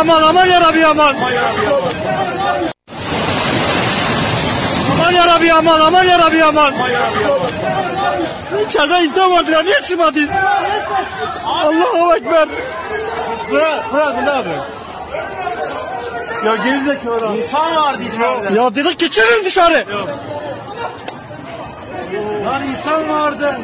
aman aman yarabbim aman. Aman yarabbim aman aman yarabbim aman. İçeride insan vardı ya niye çıkmadınız? Allahu Ekber. Fırat bu ne yapıyor? Ya gerizekalı. İnsan vardı içeride. Ya dedik geçelim dışarı. Lan insan vardı.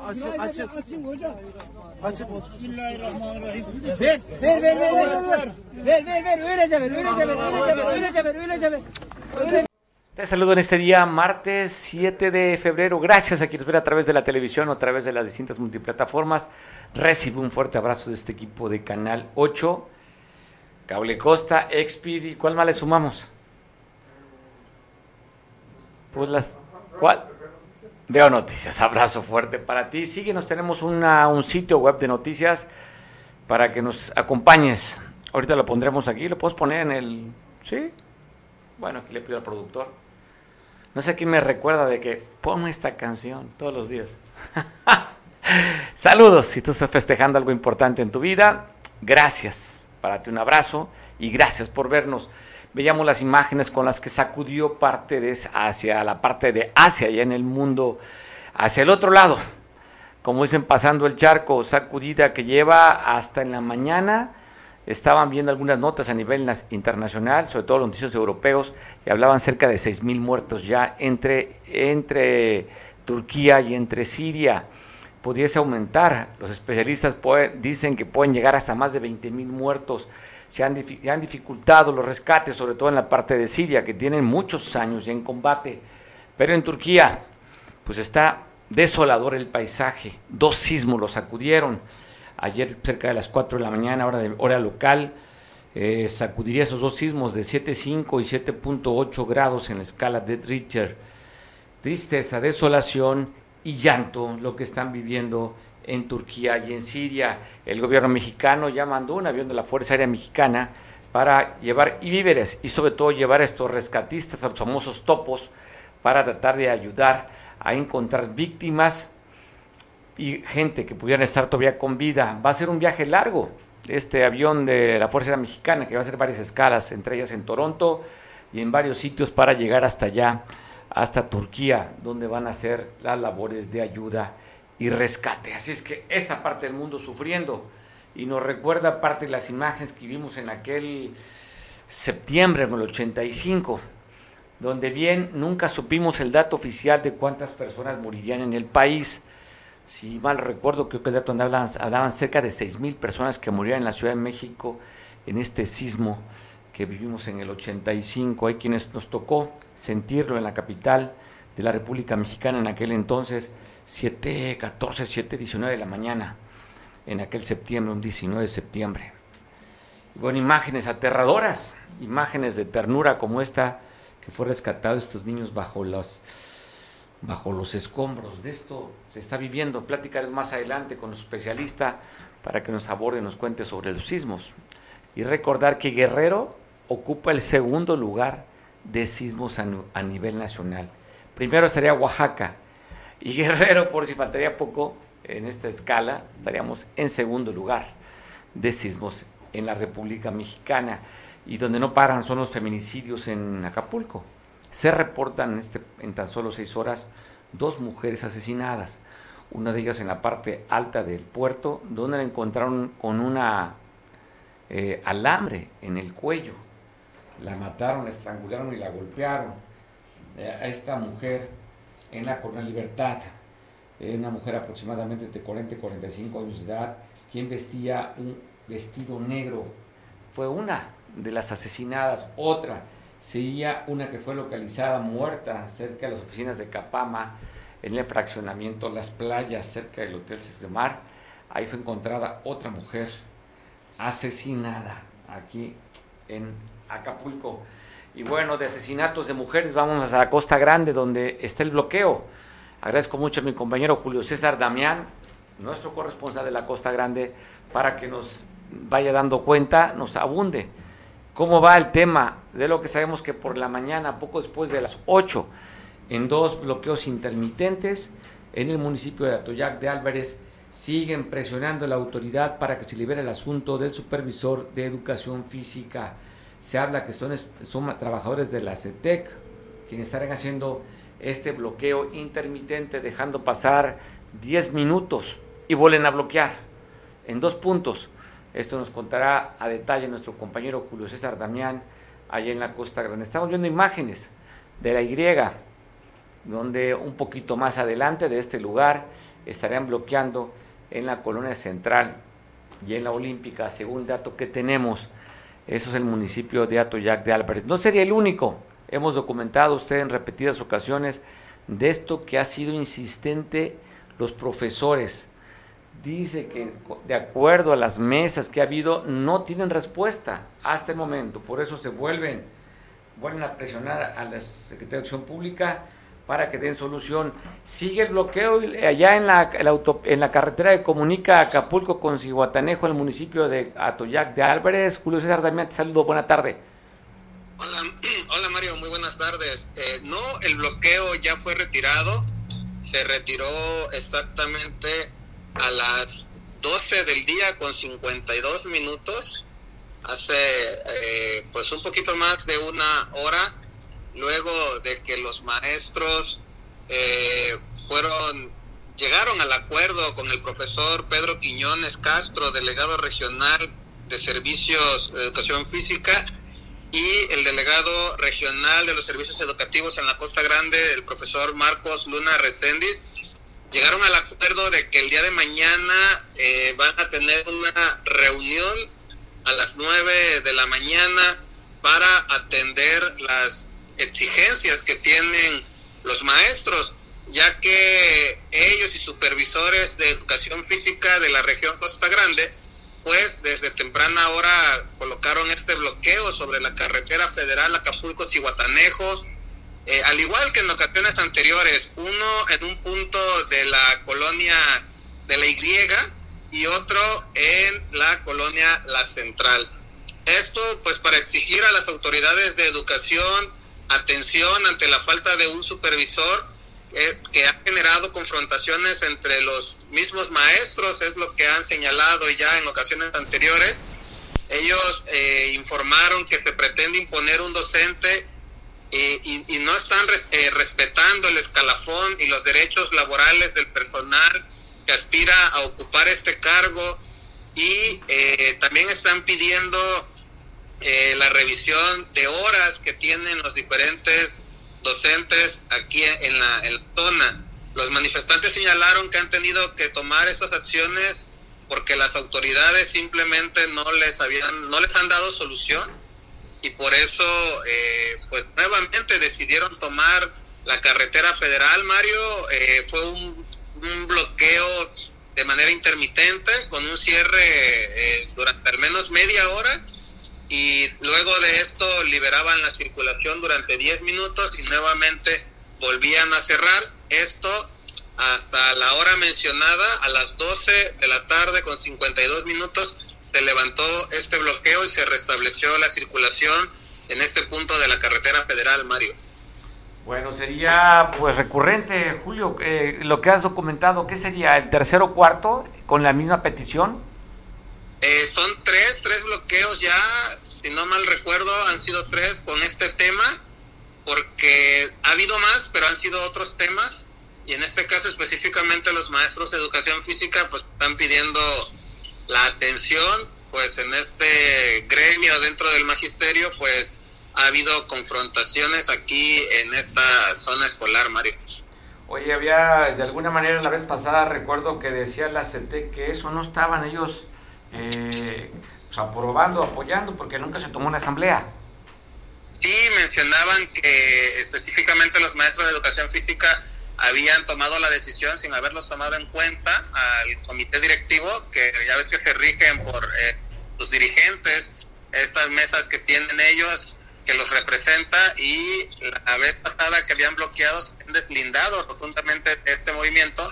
Açın, açın. Açın. Bismillahirrahmanirrahim. Ver, ver, ver, ver, ver, ver. Ver, ver, ver, öylece ver, öylece ver, öylece ver, öylece ver, öylece ver. Te saludo en este día, martes 7 de febrero. Gracias a quienes ven a través de la televisión o a través de las distintas multiplataformas. Recibe un fuerte abrazo de este equipo de Canal 8, Cable Costa, Expid y ¿cuál más le sumamos? Pues las... ¿Cuál? Veo noticias. Abrazo fuerte para ti. Síguenos, tenemos un sitio web de noticias para que nos acompañes. Ahorita lo pondremos aquí. ¿Lo puedes poner en el...? ¿Sí? Bueno, aquí le pido al productor. No sé quién me recuerda de que ponme esta canción todos los días. Saludos, si tú estás festejando algo importante en tu vida, gracias. Para ti un abrazo y gracias por vernos. Veíamos las imágenes con las que sacudió parte de hacia la parte de Asia, ya en el mundo, hacia el otro lado. Como dicen, pasando el charco, sacudida que lleva hasta en la mañana estaban viendo algunas notas a nivel internacional, sobre todo los noticios europeos, y hablaban cerca de 6.000 muertos ya entre, entre Turquía y entre Siria. Pudiese aumentar. Los especialistas dicen que pueden llegar hasta más de 20.000 muertos. Se han dificultado los rescates, sobre todo en la parte de Siria, que tienen muchos años ya en combate. Pero en Turquía, pues está desolador el paisaje. Dos sismos los sacudieron. Ayer cerca de las 4 de la mañana, hora, hora local, eh, sacudiría esos dos sismos de 7.5 y 7.8 grados en la escala de Richter. Tristeza, desolación y llanto lo que están viviendo en Turquía y en Siria. El gobierno mexicano ya mandó un avión de la Fuerza Aérea Mexicana para llevar y víveres y sobre todo llevar a estos rescatistas, a los famosos topos, para tratar de ayudar a encontrar víctimas y gente que pudieran estar todavía con vida. Va a ser un viaje largo este avión de la Fuerza Mexicana que va a hacer varias escalas, entre ellas en Toronto y en varios sitios para llegar hasta allá, hasta Turquía, donde van a hacer las labores de ayuda y rescate. Así es que esta parte del mundo sufriendo y nos recuerda parte de las imágenes que vimos en aquel septiembre en el 85, donde bien nunca supimos el dato oficial de cuántas personas morirían en el país. Si mal recuerdo, creo que el dato hablaban, hablaban cerca de 6.000 personas que murieron en la Ciudad de México en este sismo que vivimos en el 85. Hay quienes nos tocó sentirlo en la capital de la República Mexicana en aquel entonces, 7, 14, 7, 19 de la mañana, en aquel septiembre, un 19 de septiembre. Bueno, imágenes aterradoras, imágenes de ternura como esta, que fue rescatado estos niños bajo los, bajo los escombros. De esto se está viviendo. Platicaré más adelante con un especialista para que nos aborde y nos cuente sobre los sismos. Y recordar que Guerrero ocupa el segundo lugar de sismos a, nivel nacional. Primero estaría Oaxaca y Guerrero, por si faltaría poco, en esta escala estaríamos en segundo lugar de sismos en la República Mexicana y donde no paran son los feminicidios en Acapulco. Se reportan este, en tan solo seis horas dos mujeres asesinadas, una de ellas en la parte alta del puerto, donde la encontraron con una eh, alambre en el cuello. La mataron, la estrangularon y la golpearon eh, a esta mujer en la Corona Libertad, eh, una mujer aproximadamente de 40 y 45 años de edad, quien vestía un vestido negro. Fue una de las asesinadas, otra sería una que fue localizada muerta cerca de las oficinas de Capama, en el fraccionamiento Las Playas, cerca del Hotel Mar. Ahí fue encontrada otra mujer asesinada aquí en Acapulco. Y bueno, de asesinatos de mujeres vamos a la Costa Grande, donde está el bloqueo. Agradezco mucho a mi compañero Julio César Damián, nuestro corresponsal de la Costa Grande, para que nos vaya dando cuenta, nos abunde cómo va el tema de lo que sabemos que por la mañana, poco después de las 8, en dos bloqueos intermitentes en el municipio de Atoyac de Álvarez, siguen presionando a la autoridad para que se libere el asunto del supervisor de educación física se habla que son, son trabajadores de la CETEC quienes estarán haciendo este bloqueo intermitente, dejando pasar 10 minutos y vuelven a bloquear en dos puntos. Esto nos contará a detalle nuestro compañero Julio César Damián, allá en la Costa Grande. Estamos viendo imágenes de la Y, donde un poquito más adelante de este lugar estarían bloqueando en la colonia central y en la olímpica, según el dato que tenemos eso es el municipio de Atoyac de Álvarez. No sería el único. Hemos documentado usted en repetidas ocasiones de esto que ha sido insistente los profesores. Dice que de acuerdo a las mesas que ha habido, no tienen respuesta hasta el momento. Por eso se vuelven, vuelven a presionar a la Secretaría de Acción Pública para que den solución. Sigue el bloqueo allá en la, en la carretera que comunica Acapulco con Cihuatanejo, el municipio de Atoyac de Álvarez. Julio César Damián, te saludo, buena tarde. Hola, hola Mario, muy buenas tardes. Eh, no, el bloqueo ya fue retirado. Se retiró exactamente a las 12 del día con 52 minutos. Hace eh, pues un poquito más de una hora luego de que los maestros eh, fueron llegaron al acuerdo con el profesor Pedro Quiñones Castro, delegado regional de servicios de educación física, y el delegado regional de los servicios educativos en la Costa Grande, el profesor Marcos Luna Recendis, llegaron al acuerdo de que el día de mañana eh, van a tener una reunión a las 9 de la mañana para atender las exigencias que tienen los maestros, ya que ellos y supervisores de educación física de la región Costa Grande, pues desde temprana hora colocaron este bloqueo sobre la carretera federal Acapulco-Cihuatanejo, eh, al igual que en ocasiones anteriores, uno en un punto de la colonia de la Y y otro en la colonia La Central. Esto pues para exigir a las autoridades de educación atención ante la falta de un supervisor eh, que ha generado confrontaciones entre los mismos maestros, es lo que han señalado ya en ocasiones anteriores. Ellos eh, informaron que se pretende imponer un docente eh, y, no están respetando el escalafón y los derechos laborales del personal que aspira a ocupar este cargo y también están pidiendo eh, la revisión de horas que tienen los diferentes docentes aquí en la, zona. Los manifestantes señalaron que han tenido que tomar estas acciones porque las autoridades simplemente no les habían, no les han dado solución y por eso, eh, pues nuevamente decidieron tomar la carretera federal, Mario. Eh, fue un, bloqueo de manera intermitente con un cierre eh, durante al menos media hora y luego de esto liberaban la circulación durante 10 minutos y nuevamente volvían a cerrar. Esto hasta la hora mencionada, a las 12 de la tarde con 52 minutos, se levantó este bloqueo y se restableció la circulación en este punto de la carretera federal, Mario. Bueno, sería pues recurrente, Julio, eh, lo que has documentado, ¿qué sería? ¿El tercero o cuarto con la misma petición? Eh, son tres, tres bloqueos ya, si no mal recuerdo, han sido tres con este tema, porque ha habido más, pero han sido otros temas, y en este caso específicamente los maestros de educación física pues están pidiendo la atención, pues en este gremio dentro del magisterio, pues ha habido confrontaciones aquí en esta zona escolar, Mario. Oye, había de alguna manera la vez pasada, recuerdo que decía la CT que eso no estaban ellos eh, pues, aprobando, apoyando, porque nunca se tomó una asamblea. Sí, mencionaban que específicamente los maestros de educación física habían tomado la decisión sin haberlos tomado en cuenta al comité directivo, que ya ves que se rigen por eh, los dirigentes, estas mesas que tienen ellos, que los representa, y la vez pasada que habían bloqueado, se han deslindado rotundamente este movimiento,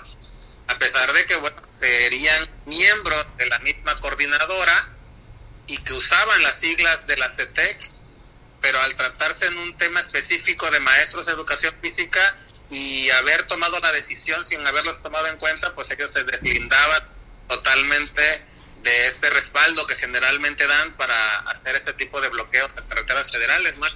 a pesar de que bueno, serían miembros de la misma coordinadora y que usaban las siglas de la CETEC, pero al tratarse en un tema específico de maestros de educación física, y haber tomado la decisión sin haberlos tomado en cuenta, pues ellos se deslindaban totalmente de este respaldo que generalmente dan para hacer este tipo de bloqueos de carreteras federales, ¿no?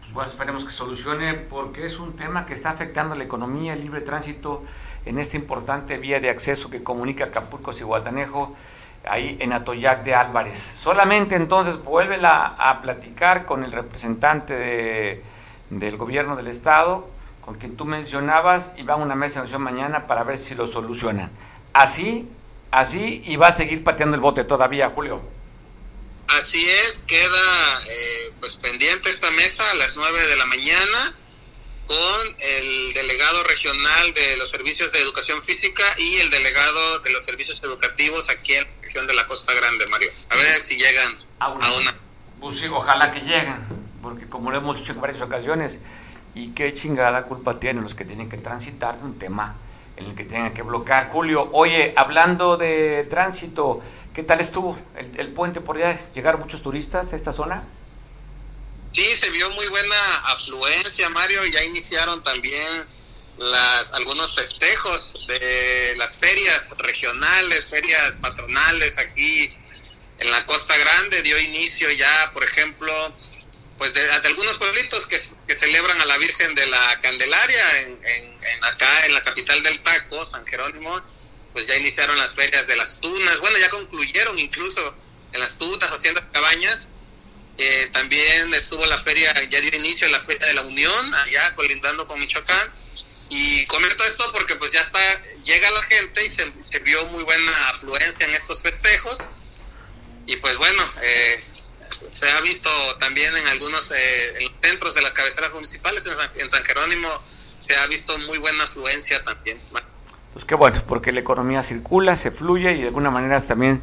Pues bueno, esperemos que solucione porque es un tema que está afectando la economía, el libre tránsito en esta importante vía de acceso que comunica Acapulco y Guatanejo, ahí en Atoyac de Álvarez. Solamente entonces vuélvela a platicar con el representante de, del gobierno del estado con quien tú mencionabas y va a una mesa de negociación mañana para ver si lo solucionan. Así, así y va a seguir pateando el bote todavía, Julio. Así es, queda eh, pues pendiente esta mesa a las 9 de la mañana con el delegado regional de los servicios de educación física y el delegado de los servicios educativos aquí en la región de la Costa Grande, Mario. A ver si llegan a una. Pues sí, ojalá que lleguen, porque como lo hemos dicho en varias ocasiones, y qué chingada culpa tienen los que tienen que transitar un tema en el que tengan que bloquear. Julio, oye, hablando de tránsito, ¿qué tal estuvo el, puente por allá? ¿Llegaron muchos turistas a esta zona? Sí, se vio muy buena afluencia, Mario. Ya iniciaron también las, algunos festejos de las ferias regionales, ferias patronales aquí en la Costa Grande. Dio inicio ya, por ejemplo, pues de, algunos pueblitos que, celebran a la Virgen de la Candelaria en, acá en la capital del Taco, San Jerónimo, pues ya iniciaron las ferias de las tunas, bueno, ya concluyeron incluso en las tunas, haciendo cabañas. Eh, también estuvo la feria, ya dio inicio la feria de la Unión, allá colindando con Michoacán. Y comento esto porque pues ya está, llega la gente y se, se vio muy buena afluencia en estos festejos. Y pues bueno, eh, se ha visto también en algunos eh, centros de las cabeceras municipales, en San, Jerónimo se ha visto muy buena afluencia también. Pues qué bueno, porque la economía circula, se fluye y de alguna manera también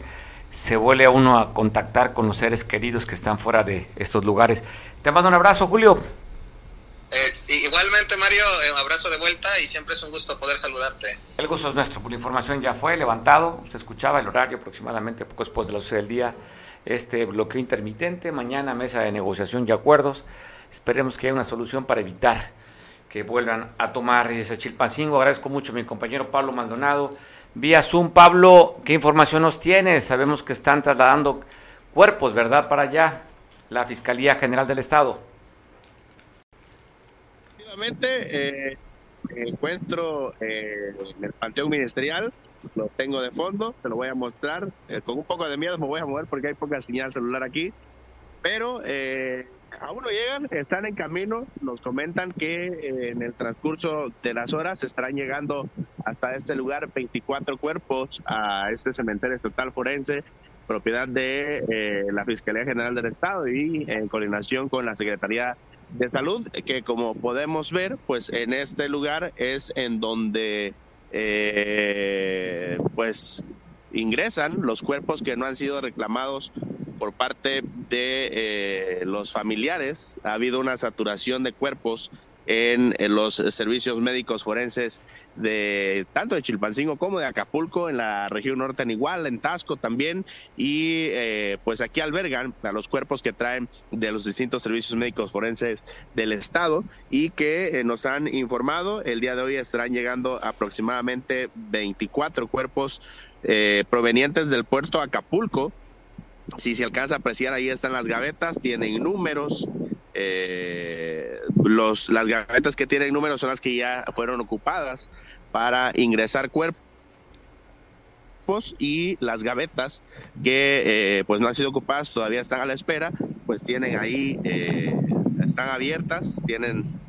se vuelve a uno a contactar con los seres queridos que están fuera de estos lugares. Te mando un abrazo, Julio. Eh, igualmente, Mario, eh, un abrazo de vuelta y siempre es un gusto poder saludarte. El gusto es nuestro, la información ya fue levantado, usted escuchaba el horario aproximadamente poco después de las 12 del día este bloqueo intermitente, mañana mesa de negociación y acuerdos. Esperemos que haya una solución para evitar que vuelvan a tomar ese Chilpancingo. Agradezco mucho a mi compañero Pablo Maldonado. Vía Zoom, Pablo, ¿qué información nos tienes? Sabemos que están trasladando cuerpos, ¿verdad?, para allá, la Fiscalía General del Estado. Efectivamente, eh, encuentro eh, en el Panteón Ministerial lo tengo de fondo, te lo voy a mostrar. Eh, con un poco de miedo me voy a mover porque hay poca señal celular aquí. Pero eh, aún no llegan, están en camino, nos comentan que eh, en el transcurso de las horas estarán llegando hasta este lugar 24 cuerpos a este cementerio estatal forense, propiedad de eh, la Fiscalía General del Estado y en coordinación con la Secretaría de Salud, que como podemos ver, pues en este lugar es en donde eh, pues ingresan los cuerpos que no han sido reclamados por parte de eh, los familiares. Ha habido una saturación de cuerpos en, los servicios médicos forenses de tanto de Chilpancingo como de Acapulco, en la región norte en igual, en Tasco también, y eh, pues aquí albergan a los cuerpos que traen de los distintos servicios médicos forenses del estado y que eh, nos han informado, el día de hoy estarán llegando aproximadamente 24 cuerpos provenientes del puerto Acapulco, si se alcanza a apreciar, ahí están las gavetas, tienen números. Eh, los, las gavetas que tienen números son las que ya fueron ocupadas para ingresar cuerpos y las gavetas que eh, pues no han sido ocupadas todavía están a la espera pues tienen ahí eh, están abiertas tienen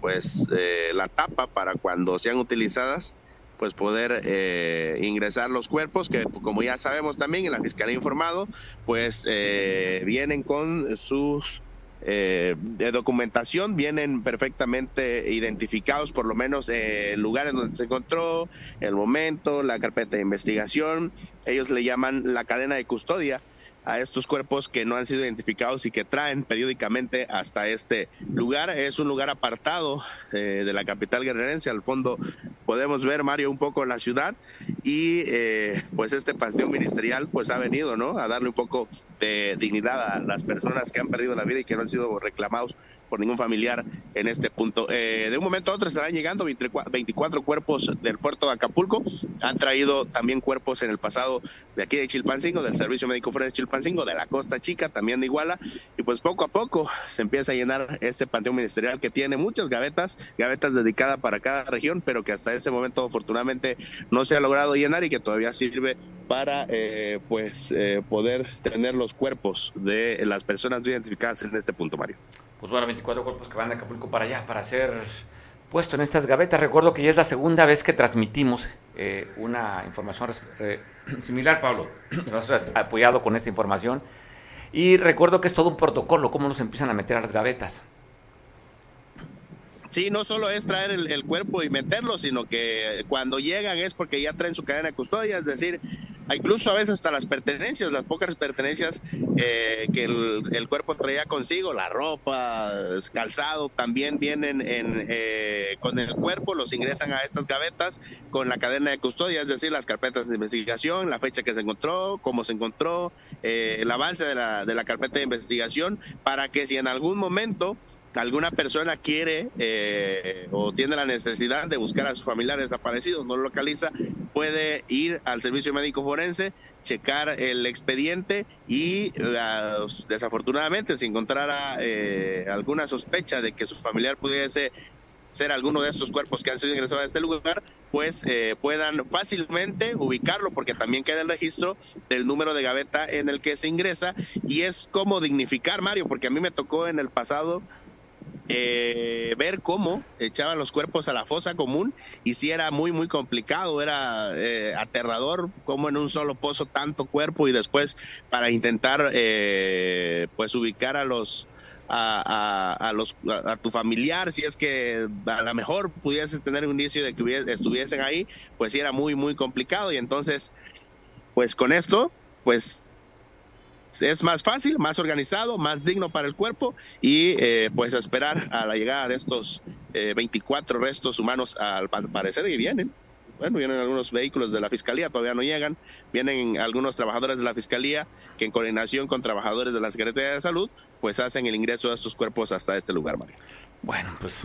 pues la tapa para cuando sean utilizadas pues poder eh, ingresar los cuerpos que como ya sabemos también en la fiscalía informado pues eh, vienen con sus eh, de documentación vienen perfectamente identificados por lo menos el lugar en donde se encontró el momento la carpeta de investigación ellos le llaman la cadena de custodia a estos cuerpos que no han sido identificados y que traen periódicamente hasta este lugar. Es un lugar apartado eh, de la capital guerrerense. Al fondo podemos ver, Mario, un poco la ciudad y eh, pues este panteón ministerial pues ha venido, ¿no? A darle un poco de dignidad a las personas que han perdido la vida y que no han sido reclamados por ningún familiar en este punto. Eh, de un momento a otro estarán llegando 24 cuerpos del puerto de Acapulco. Han traído también cuerpos en el pasado de aquí de Chilpancingo, del Servicio Médico Forense de Chilpancingo, de la Costa Chica, también de Iguala. Y pues poco a poco se empieza a llenar este panteón ministerial que tiene muchas gavetas, gavetas dedicadas para cada región, pero que hasta ese momento afortunadamente no se ha logrado llenar y que todavía sirve para eh, pues eh, poder tener los cuerpos de las personas identificadas en este punto, Mario pues bueno, 24 cuerpos que van de Acapulco para allá para ser puesto en estas gavetas. Recuerdo que ya es la segunda vez que transmitimos eh, una información similar, Pablo. Nos has apoyado con esta información. Y recuerdo que es todo un protocolo, cómo nos empiezan a meter a las gavetas. Sí, no solo es traer el, cuerpo y meterlo, sino que cuando llegan es porque ya traen su cadena de custodia, es decir, incluso a veces hasta las pertenencias, las pocas pertenencias eh, que el, cuerpo traía consigo, la ropa, calzado, también vienen en, eh, con el cuerpo, los ingresan a estas gavetas con la cadena de custodia, es decir, las carpetas de investigación, la fecha que se encontró, cómo se encontró, eh, el avance de la, de la carpeta de investigación, para que si en algún momento alguna persona quiere eh, o tiene la necesidad de buscar a sus familiares desaparecidos, no lo localiza, puede ir al servicio médico forense, checar el expediente y desafortunadamente si encontrara eh, alguna sospecha de que su familiar pudiese ser alguno de estos cuerpos que han sido ingresados a este lugar, pues eh, puedan fácilmente ubicarlo, porque también queda el registro del número de gaveta en el que se ingresa y es como dignificar, Mario, porque a mí me tocó en el pasado eh, ver cómo echaban los cuerpos a la fosa común y si era muy muy complicado, era eh, aterrador como en un solo pozo tanto cuerpo y después para intentar eh, pues ubicar a los a, los a, tu familiar si es que a lo mejor pudieses tener un indicio de que estuviesen ahí pues sí era muy muy complicado y entonces pues con esto pues es más fácil, más organizado, más digno para el cuerpo y eh, pues esperar a la llegada de estos 24 eh, restos humanos al parecer y vienen. Bueno, vienen algunos vehículos de la Fiscalía, todavía no llegan. Vienen algunos trabajadores de la Fiscalía que en coordinación con trabajadores de la Secretaría de Salud, pues hacen el ingreso de estos cuerpos hasta este lugar, Mario. Bueno, pues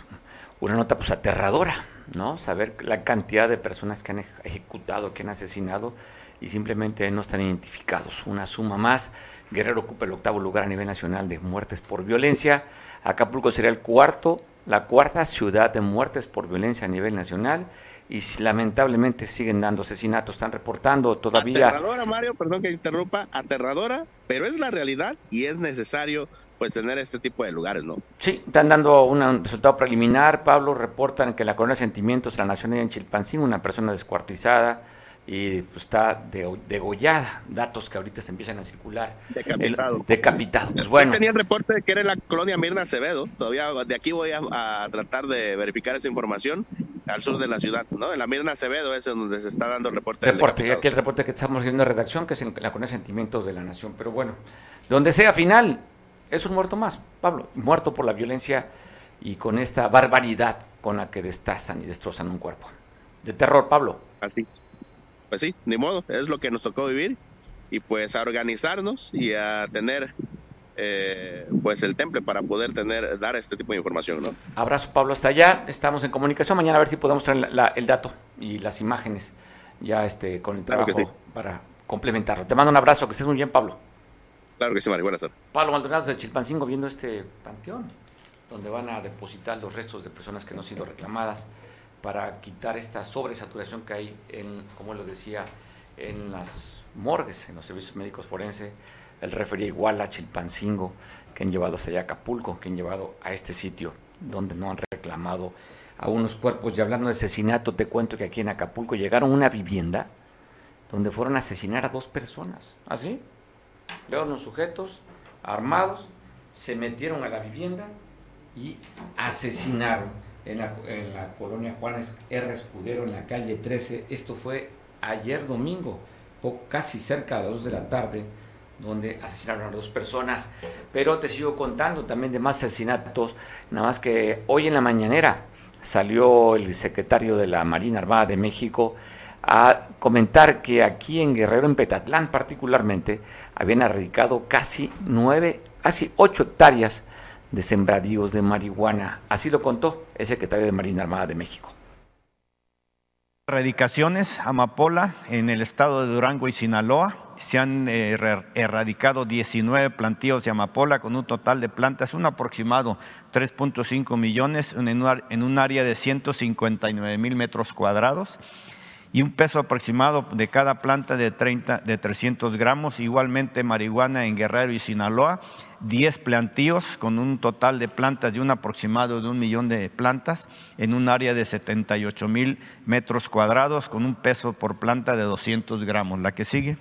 una nota pues aterradora, ¿no? Saber la cantidad de personas que han ejecutado, que han asesinado y simplemente no están identificados. Una suma más Guerrero ocupa el octavo lugar a nivel nacional de muertes por violencia. Acapulco sería el cuarto la cuarta ciudad de muertes por violencia a nivel nacional y lamentablemente siguen dando asesinatos. Están reportando todavía. Aterradora, Mario, perdón que interrumpa, aterradora, pero es la realidad y es necesario pues tener este tipo de lugares, ¿no? Sí, están dando un resultado preliminar. Pablo reportan que la colonia de sentimientos la nación en Chilpancingo, una persona descuartizada y pues, está degollada. Datos que ahorita se empiezan a circular. Decapitado. decapitado. Pues bueno. tenía el reporte de que era la colonia Mirna Acevedo. Todavía de aquí voy a, tratar de verificar esa información al sur de la ciudad, ¿no? En la Mirna Acevedo es donde se está dando el reporte. Reporte, aquí el reporte que estamos viendo de redacción, que es en la colonia Sentimientos de la Nación. Pero bueno, donde sea final, es un muerto más, Pablo, muerto por la violencia y con esta barbaridad con la que destazan y destrozan un cuerpo. De terror, Pablo. Así pues sí, ni modo, es lo que nos tocó vivir y pues a organizarnos y a tener eh, pues el temple para poder tener dar este tipo de información, ¿no? Abrazo Pablo hasta allá, estamos en comunicación mañana a ver si podemos traer el dato y las imágenes ya este con el trabajo para complementarlo. Te mando un abrazo, que estés muy bien Pablo. Claro que sí, Mario, buenas tardes. Pablo Maldonado de Chilpancingo viendo este panteón donde van a depositar los restos de personas que no han sido reclamadas para quitar esta sobresaturación que hay, en, como lo decía, en las morgues, en los servicios médicos forenses. Él refería igual a Chilpancingo, que han llevado allá a Acapulco, que han llevado a este sitio donde no han reclamado a unos cuerpos. Y hablando de asesinato, te cuento que aquí en Acapulco llegaron a una vivienda donde fueron a asesinar a dos personas. ¿Así? Veo los sujetos armados, se metieron a la vivienda y asesinaron en la, colonia Juanes R. Escudero, en la calle 13. Esto fue ayer domingo, casi cerca de las 2 de la tarde, donde asesinaron a dos personas. Pero te sigo contando también de más asesinatos, nada más que hoy en la mañanera salió el secretario de la Marina Armada de México a comentar que aquí en Guerrero, en Petatlán particularmente, habían erradicado casi nueve, casi ocho hectáreas de sembradíos de marihuana. Así lo contó el secretario de Marina Armada de México. Erradicaciones, amapola, en el estado de Durango y Sinaloa. Se han eh, erradicado 19 plantíos de amapola con un total de plantas, un aproximado 3.5 millones en un área de 159 mil metros cuadrados y un peso aproximado de cada planta de, 30, de 300 gramos. Igualmente marihuana en Guerrero y Sinaloa 10 plantíos con un total de plantas de un aproximado de un millón de plantas en un área de 78 mil metros cuadrados con un peso por planta de 200 gramos. La que sigue.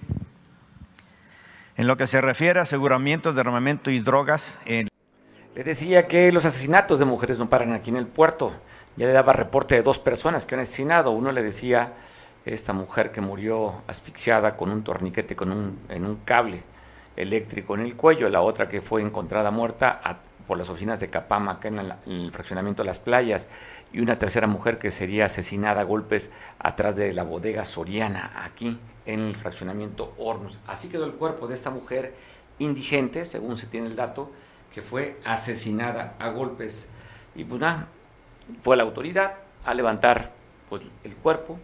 En lo que se refiere a aseguramientos de armamento y drogas. Le decía que los asesinatos de mujeres no paran aquí en el puerto. Ya le daba reporte de dos personas que han asesinado. Uno le decía esta mujer que murió asfixiada con un torniquete con un, en un cable eléctrico en el cuello, la otra que fue encontrada muerta por las oficinas de Capama, acá en, el fraccionamiento de las playas, y una tercera mujer que sería asesinada a golpes atrás de la bodega Soriana, aquí en el fraccionamiento Hornos. Así quedó el cuerpo de esta mujer indigente, según se tiene el dato, que fue asesinada a golpes. Y pues fue la autoridad a levantar pues, el cuerpo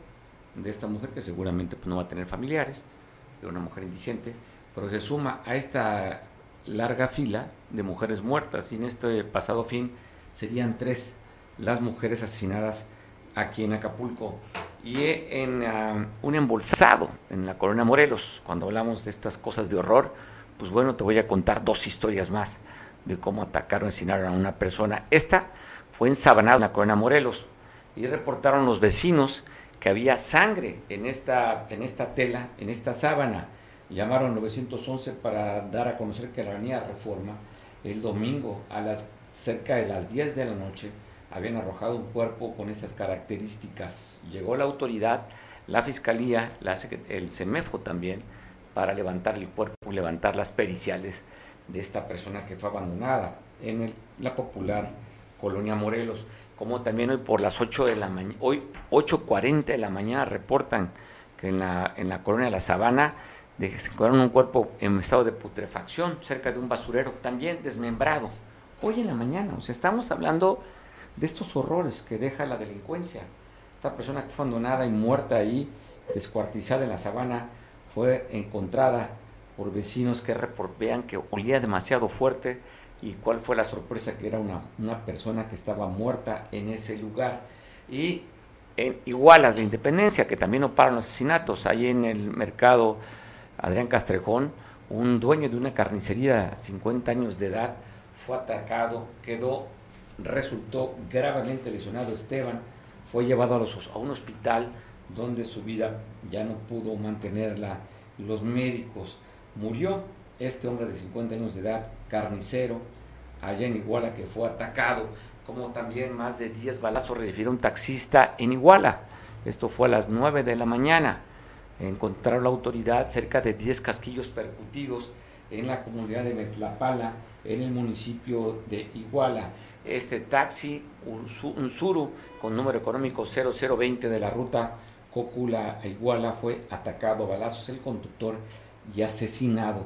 de esta mujer, que seguramente pues, no va a tener familiares, de una mujer indigente, pero se suma a esta larga fila de mujeres muertas y en este pasado fin serían tres las mujeres asesinadas aquí en Acapulco y en ah, un embolsado en la Colonia Morelos. Cuando hablamos de estas cosas de horror, pues bueno, te voy a contar dos historias más de cómo atacaron, asesinaron a una persona. Esta fue ensabanada en la Colonia Morelos y reportaron los vecinos que había sangre en esta, en esta tela, en esta sábana llamaron 911 para dar a conocer que la avenida Reforma el domingo a las cerca de las 10 de la noche habían arrojado un cuerpo con esas características. Llegó la autoridad, la fiscalía, el CEMEFO también, para levantar el cuerpo, levantar las periciales de esta persona que fue abandonada en la popular colonia Morelos. Como también hoy por las 8 de la mañana, hoy 8.40 de la mañana reportan que en la, en la colonia La Sabana de que se encontraron un cuerpo en estado de putrefacción cerca de un basurero, también desmembrado. Hoy en la mañana, o sea, estamos hablando de estos horrores que deja la delincuencia. Esta persona que fue abandonada y muerta ahí, descuartizada en la sabana, fue encontrada por vecinos que vean que olía demasiado fuerte, y cuál fue la sorpresa que era una, una persona que estaba muerta en ese lugar. Y en Igualas, la Independencia, que también no paran los asesinatos, ahí en el mercado Adrián Castrejón, un dueño de una carnicería, 50 años de edad, fue atacado, quedó, resultó gravemente lesionado Esteban, fue llevado a, los, a un hospital donde su vida ya no pudo mantenerla. Los médicos murió este hombre de 50 años de edad, carnicero, allá en Iguala, que fue atacado, como también más de 10 balazos recibió un taxista en Iguala. Esto fue a las 9 de la mañana. Encontraron la autoridad cerca de 10 casquillos percutidos en la comunidad de Metlapala, en el municipio de Iguala. Este taxi, un Suru, con número económico 0020 de la ruta Cócula a Iguala, fue atacado a balazos el conductor y asesinado.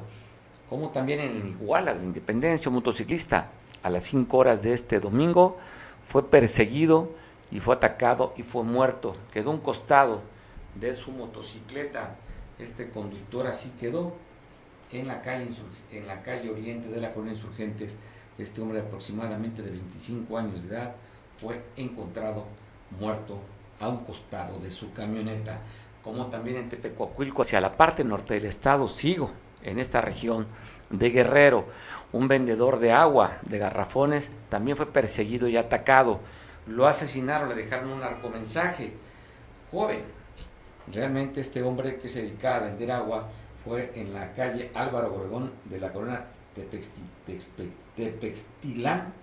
Como también en Iguala, de Independencia, un motociclista, a las 5 horas de este domingo, fue perseguido y fue atacado y fue muerto. Quedó un costado de su motocicleta. Este conductor así quedó en la calle, en la calle oriente de la colonia Insurgentes. Este hombre aproximadamente de 25 años de edad fue encontrado muerto a un costado de su camioneta. Como también en Tepecuacuilco, hacia la parte norte del estado, sigo en esta región de Guerrero. Un vendedor de agua, de garrafones, también fue perseguido y atacado. Lo asesinaron, le dejaron un narcomensaje. Joven, realmente este hombre que se dedicaba a vender agua fue en la calle Álvaro Obregón de la colonia Tepextilán,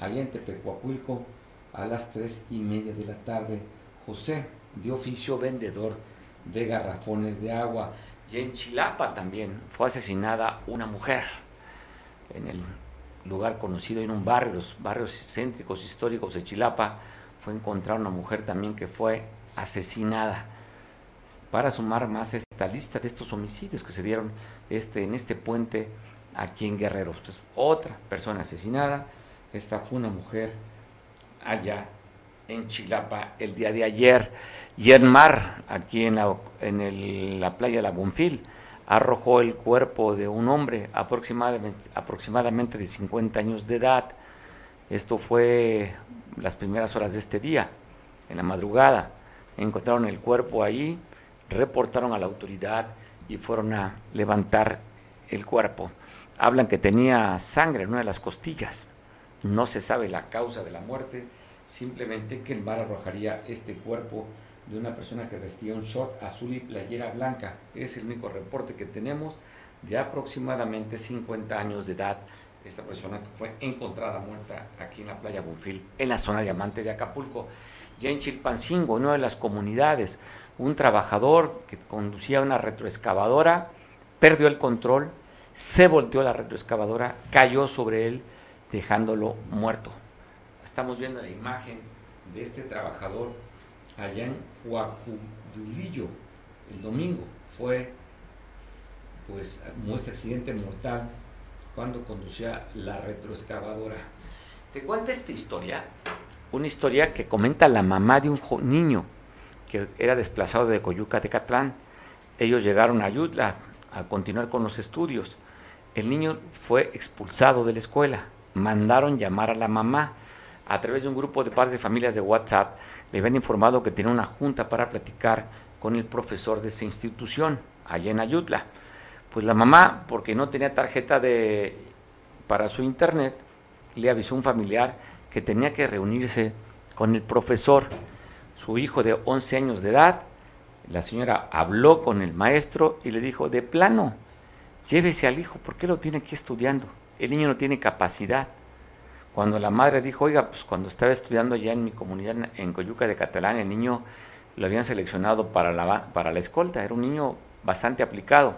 allá en Tepecuacuilco, a las tres y media de la tarde. José, de oficio vendedor de garrafones de agua. Y en Chilapa también fue asesinada una mujer en el lugar conocido en un barrio, los barrios céntricos históricos de Chilapa, fue encontrada una mujer también que fue asesinada. Para sumar más esta lista de estos homicidios que se dieron este, en este puente aquí en Guerrero. Otra persona asesinada, esta fue una mujer allá en Chilapa el día de ayer. Y en mar, aquí en la, en la playa de la Bonfil, arrojó el cuerpo de un hombre aproximadamente, aproximadamente de 50 años de edad. Esto fue las primeras horas de este día, en la madrugada. Encontraron el cuerpo ahí, reportaron a la autoridad y fueron a levantar el cuerpo. Hablan que tenía sangre en una de las costillas. No se sabe la causa de la muerte simplemente que el mar arrojaría este cuerpo de una persona que vestía un short azul y playera blanca. Es el único reporte que tenemos de aproximadamente 50 años de edad. Esta persona que fue encontrada muerta aquí en la playa Bonfil, en la zona diamante de Acapulco. Ya en Chilpancingo, una de las comunidades, un trabajador que conducía una retroexcavadora perdió el control, se volteó la retroexcavadora, cayó sobre él, dejándolo muerto. Estamos viendo la imagen de este trabajador allá en Huacuyulillo el domingo. Fue pues muestra accidente mortal cuando conducía la retroexcavadora. Te cuento esta historia, una historia que comenta la mamá de un niño que era desplazado de Coyuca de Catlán. Ellos llegaron a Ayutla a continuar con los estudios. El niño fue expulsado de la escuela. Mandaron llamar a la mamá a través de un grupo de padres de familias de WhatsApp, le habían informado que tenía una junta para platicar con el profesor de esa institución, allá en Ayutla. Pues la mamá, porque no tenía tarjeta de, para su internet, le avisó a un familiar que tenía que reunirse con el profesor, su hijo de 11 años de edad. La señora habló con el maestro y le dijo, de plano, llévese al hijo, ¿por qué lo tiene aquí estudiando? El niño no tiene capacidad. Cuando la madre dijo, oiga, pues cuando estaba estudiando ya en mi comunidad en Coyuca de Catalán, el niño lo habían seleccionado para la, para la escolta, era un niño bastante aplicado.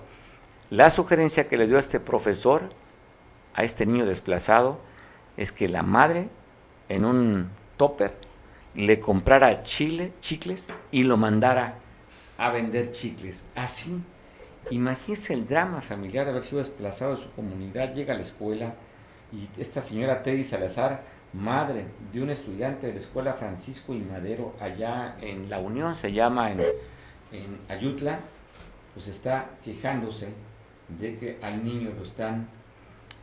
La sugerencia que le dio a este profesor, a este niño desplazado, es que la madre en un topper le comprara chile, chicles y lo mandara a vender chicles. Así, imagínese el drama familiar de haber sido desplazado de su comunidad, llega a la escuela, y esta señora Teddy Salazar, madre de un estudiante de la Escuela Francisco y Madero, allá en La Unión, se llama en, en Ayutla, pues está quejándose de que al niño lo están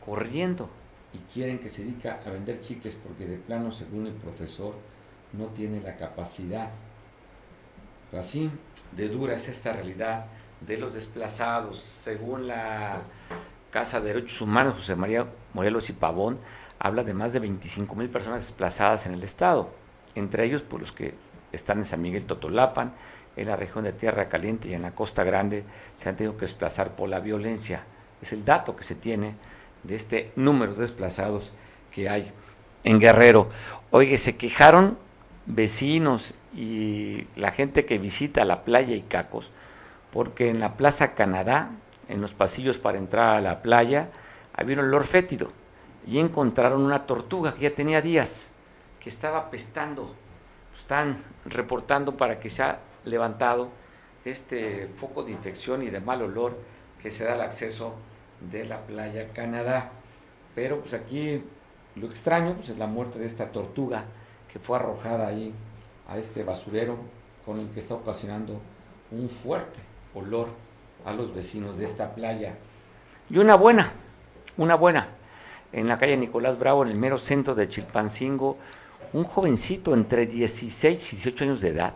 corriendo y quieren que se dedique a vender chicles porque de plano, según el profesor, no tiene la capacidad. Así de dura es esta realidad de los desplazados. Según la Casa de Derechos Humanos, José María Morelos y Pavón, habla de más de 25 mil personas desplazadas en el Estado, entre ellos por los que están en San Miguel Totolapan, en la región de Tierra Caliente y en la Costa Grande, se han tenido que desplazar por la violencia. Es el dato que se tiene de este número de desplazados que hay en Guerrero. Oye, se quejaron vecinos y la gente que visita la playa Icacos, porque en la Plaza Canadá, en los pasillos para entrar a la playa, había un olor fétido y encontraron una tortuga que ya tenía días, que estaba pestando. Están reportando para que se ha levantado este foco de infección y de mal olor que se da al acceso de la playa Canadá. Pero pues aquí lo extraño pues, es la muerte de esta tortuga que fue arrojada ahí a este basurero con el que está ocasionando un fuerte olor a los vecinos de esta playa. Y una buena, una buena, en la calle Nicolás Bravo, en el mero centro de Chilpancingo, un jovencito entre 16 y 18 años de edad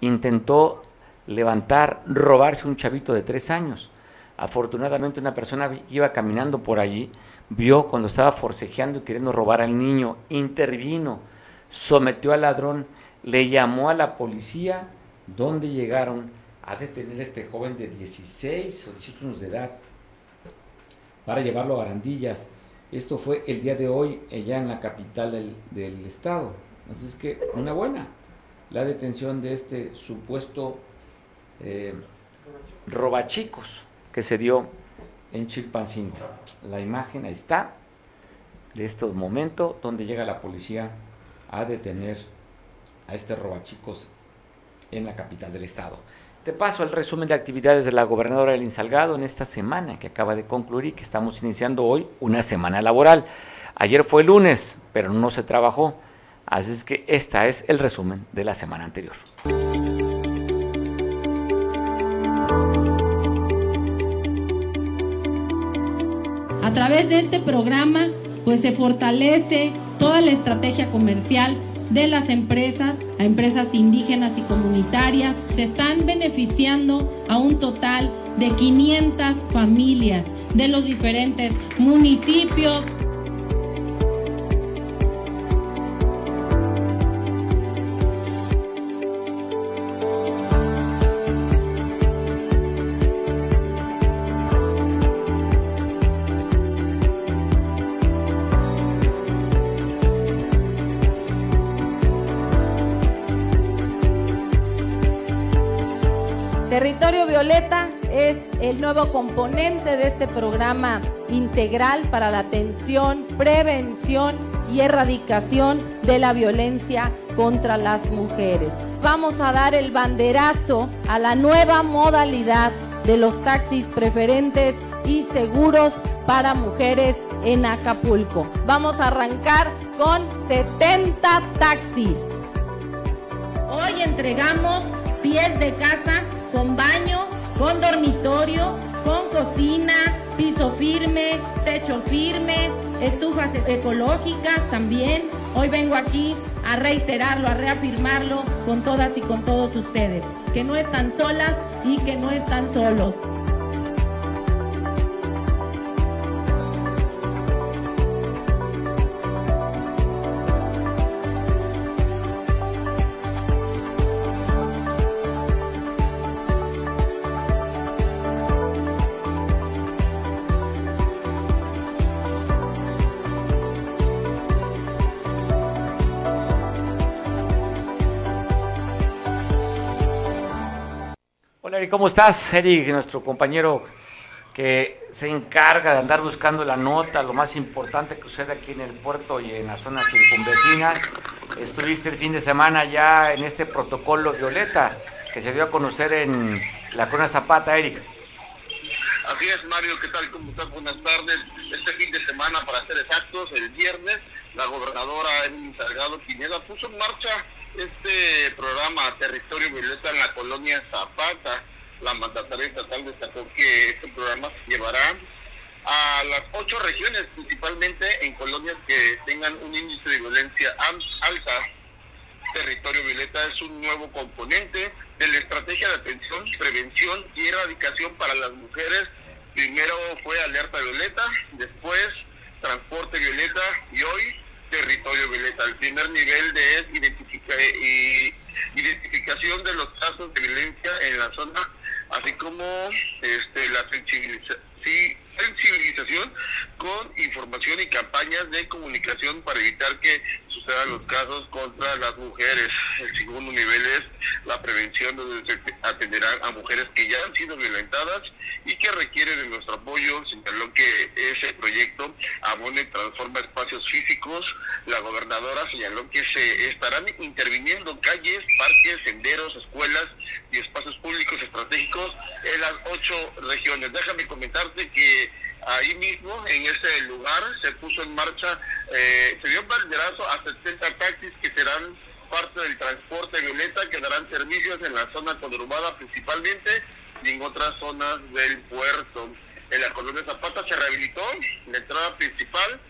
intentó levantar, robarse un chavito de tres años. Afortunadamente una persona que iba caminando por allí, vio cuando estaba forcejeando y queriendo robar al niño, intervino, sometió al ladrón, le llamó a la policía, donde llegaron a detener a este joven de 16 o 18 años de edad para llevarlo a Barandillas. Esto fue el día de hoy allá en la capital del, estado. Así es que una buena la detención de este supuesto eh, robachicos que se dio en Chilpancingo. La imagen ahí está de este momento donde llega la policía a detener a este robachicos en la capital del estado. Te paso el resumen de actividades de la gobernadora Elin Salgado en esta semana que acaba de concluir y que estamos iniciando hoy una semana laboral. Ayer fue lunes, pero no se trabajó. Así es que esta es el resumen de la semana anterior. A través de este programa, pues se fortalece toda la estrategia comercial de las empresas, a empresas indígenas y comunitarias. Se están beneficiando a un total de 500 familias de los diferentes municipios, Territorio Violeta es el nuevo componente de este programa integral para la atención, prevención y erradicación de la violencia contra las mujeres. Vamos a dar el banderazo a la nueva modalidad de los taxis preferentes y seguros para mujeres en Acapulco. Vamos a arrancar con 70 taxis. Hoy entregamos pies de casa con baño, con dormitorio, con cocina, piso firme, techo firme, estufas ecológicas también. Hoy vengo aquí a reiterarlo, a reafirmarlo con todas y con todos ustedes, que no están solas y que no están solos. ¿Cómo estás, Eric? Nuestro compañero que se encarga de andar buscando la nota, lo más importante que sucede aquí en el puerto y en las zonas circunvecinas. Estuviste el fin de semana ya en este protocolo Violeta que se dio a conocer en la Corona Zapata, Eric. Así es, Mario, ¿qué tal? ¿Cómo estás? Buenas tardes. Este fin de semana, para ser exactos, el viernes, la gobernadora Emily Salgado Pineda puso en marcha este programa Territorio Violeta en la colonia Zapata. La mandataria estatal destacó que este programa llevará a las ocho regiones, principalmente en colonias que tengan un índice de violencia alta. Territorio Violeta es un nuevo componente de la estrategia de atención, prevención y erradicación para las mujeres. Primero fue Alerta Violeta, después Transporte Violeta y hoy Territorio Violeta. El primer nivel de identificación de los casos de violencia en la zona, así como este, la sensibilización sensibilización con información y campañas de comunicación para evitar que sucedan los casos contra las mujeres. El segundo nivel es la prevención, donde se atenderá a mujeres que ya han sido violentadas y que requieren de nuestro apoyo. Señaló que ese proyecto abone transforma espacios físicos. La gobernadora señaló que se estarán interviniendo calles, parques, senderos, escuelas y espacios públicos estratégicos en las ocho regiones. Déjame comentarte que ahí mismo, en ese lugar, se puso en marcha, eh, se dio un banderazo a 70 taxis que serán parte del transporte violeta, que darán servicios en la zona conurbada principalmente y en otras zonas del puerto. En la colonia Zapata se rehabilitó la entrada principal,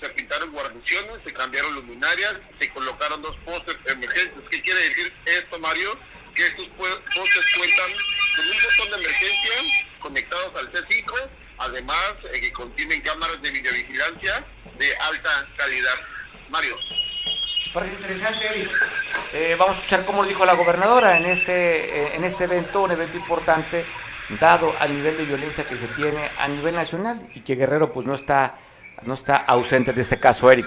se pintaron guarniciones, se cambiaron luminarias, se colocaron dos postes emergentes. ¿Qué quiere decir esto, Mario? Que estos postes cuentan con un botón de emergencia conectados al C5 además eh, que contienen cámaras de videovigilancia de alta calidad. Mario. Parece interesante, Eric. Eh, vamos a escuchar cómo lo dijo la gobernadora en este, eh, en este evento, un evento importante, dado al nivel de violencia que se tiene a nivel nacional y que Guerrero pues no está, no está ausente de este caso, Eric.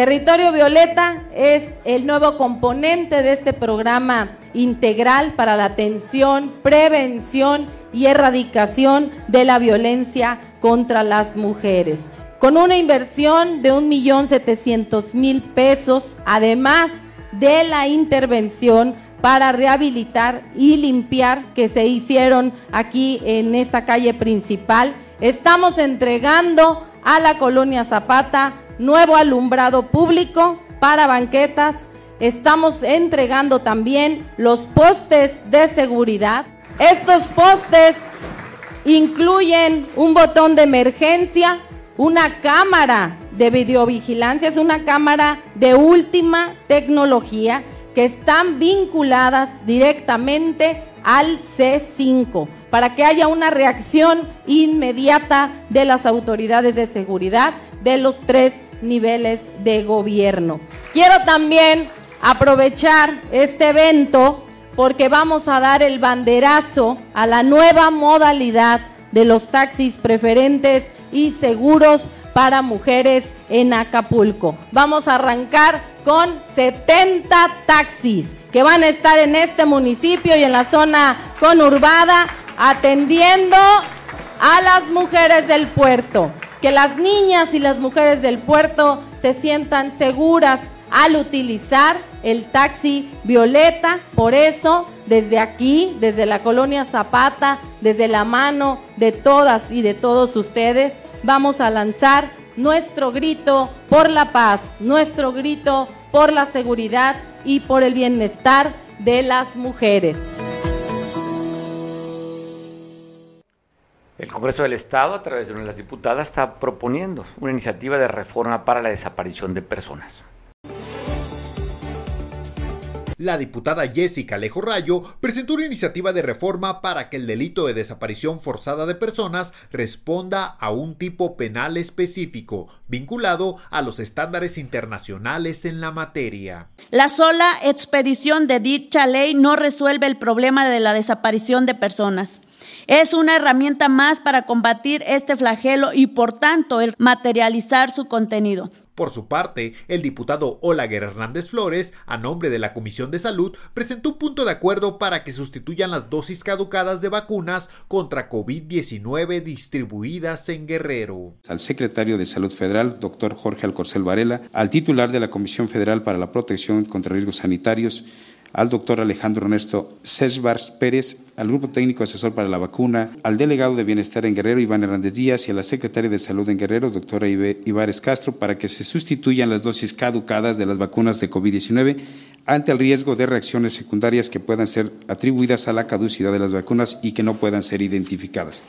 Territorio Violeta es el nuevo componente de este programa integral para la atención, prevención y erradicación de la violencia contra las mujeres. Con una inversión de 1.700.000 pesos, además de la intervención para rehabilitar y limpiar que se hicieron aquí en esta calle principal, estamos entregando a la colonia Zapata nuevo alumbrado público para banquetas. Estamos entregando también los postes de seguridad. Estos postes incluyen un botón de emergencia, una cámara de videovigilancia, es una cámara de última tecnología que están vinculadas directamente al C5 para que haya una reacción inmediata de las autoridades de seguridad de los tres niveles de gobierno. Quiero también aprovechar este evento porque vamos a dar el banderazo a la nueva modalidad de los taxis preferentes y seguros para mujeres en Acapulco. Vamos a arrancar con 70 taxis que van a estar en este municipio y en la zona conurbada atendiendo a las mujeres del puerto que las niñas y las mujeres del puerto se sientan seguras al utilizar el taxi violeta. Por eso, desde aquí, desde la colonia Zapata, desde la mano de todas y de todos ustedes, vamos a lanzar nuestro grito por la paz, nuestro grito por la seguridad y por el bienestar de las mujeres. El Congreso del Estado, a través de una de las diputadas, está proponiendo una iniciativa de reforma para la desaparición de personas. La diputada Jessica Alejo Rayo presentó una iniciativa de reforma para que el delito de desaparición forzada de personas responda a un tipo penal específico, vinculado a los estándares internacionales en la materia. La sola expedición de dicha ley no resuelve el problema de la desaparición de personas. Es una herramienta más para combatir este flagelo y por tanto el materializar su contenido. Por su parte, el diputado Olaguer Hernández Flores, a nombre de la Comisión de Salud, presentó un punto de acuerdo para que sustituyan las dosis caducadas de vacunas contra COVID-19 distribuidas en Guerrero. Al secretario de Salud Federal, doctor Jorge Alcorcel Varela, al titular de la Comisión Federal para la Protección contra Riesgos Sanitarios, al doctor Alejandro Ernesto César Pérez, al Grupo Técnico Asesor para la Vacuna, al delegado de Bienestar en Guerrero, Iván Hernández Díaz, y a la secretaria de Salud en Guerrero, doctora Ibares Castro, para que se sustituyan las dosis caducadas de las vacunas de COVID-19 ante el riesgo de reacciones secundarias que puedan ser atribuidas a la caducidad de las vacunas y que no puedan ser identificadas.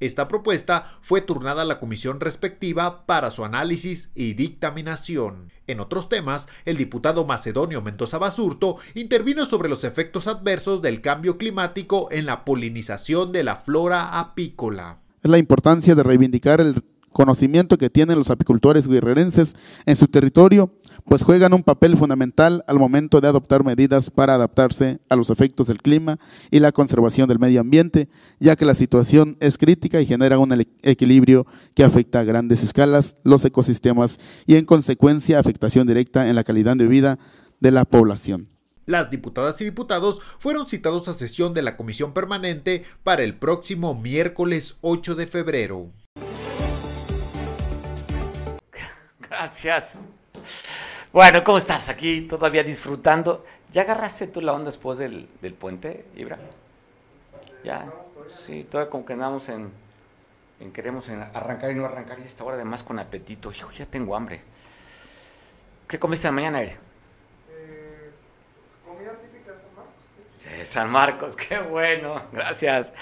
Esta propuesta fue turnada a la comisión respectiva para su análisis y dictaminación. En otros temas, el diputado macedonio Mendoza Basurto intervino sobre los efectos adversos del cambio climático en la polinización de la flora apícola. Es la importancia de reivindicar el conocimiento que tienen los apicultores guerrerenses en su territorio pues juegan un papel fundamental al momento de adoptar medidas para adaptarse a los efectos del clima y la conservación del medio ambiente, ya que la situación es crítica y genera un equilibrio que afecta a grandes escalas los ecosistemas y en consecuencia afectación directa en la calidad de vida de la población. Las diputadas y diputados fueron citados a sesión de la Comisión Permanente para el próximo miércoles 8 de febrero. Gracias. Bueno, ¿cómo estás? Aquí todavía disfrutando. ¿Ya agarraste tú la onda después del, puente, Ibra? Ya, sí, todavía como que andamos en, en queremos arrancar y no arrancar y esta hora además con apetito. Hijo, ya tengo hambre. ¿Qué comiste de mañana, Ibra? Eh, comida típica de San Marcos. San Marcos, qué bueno, gracias.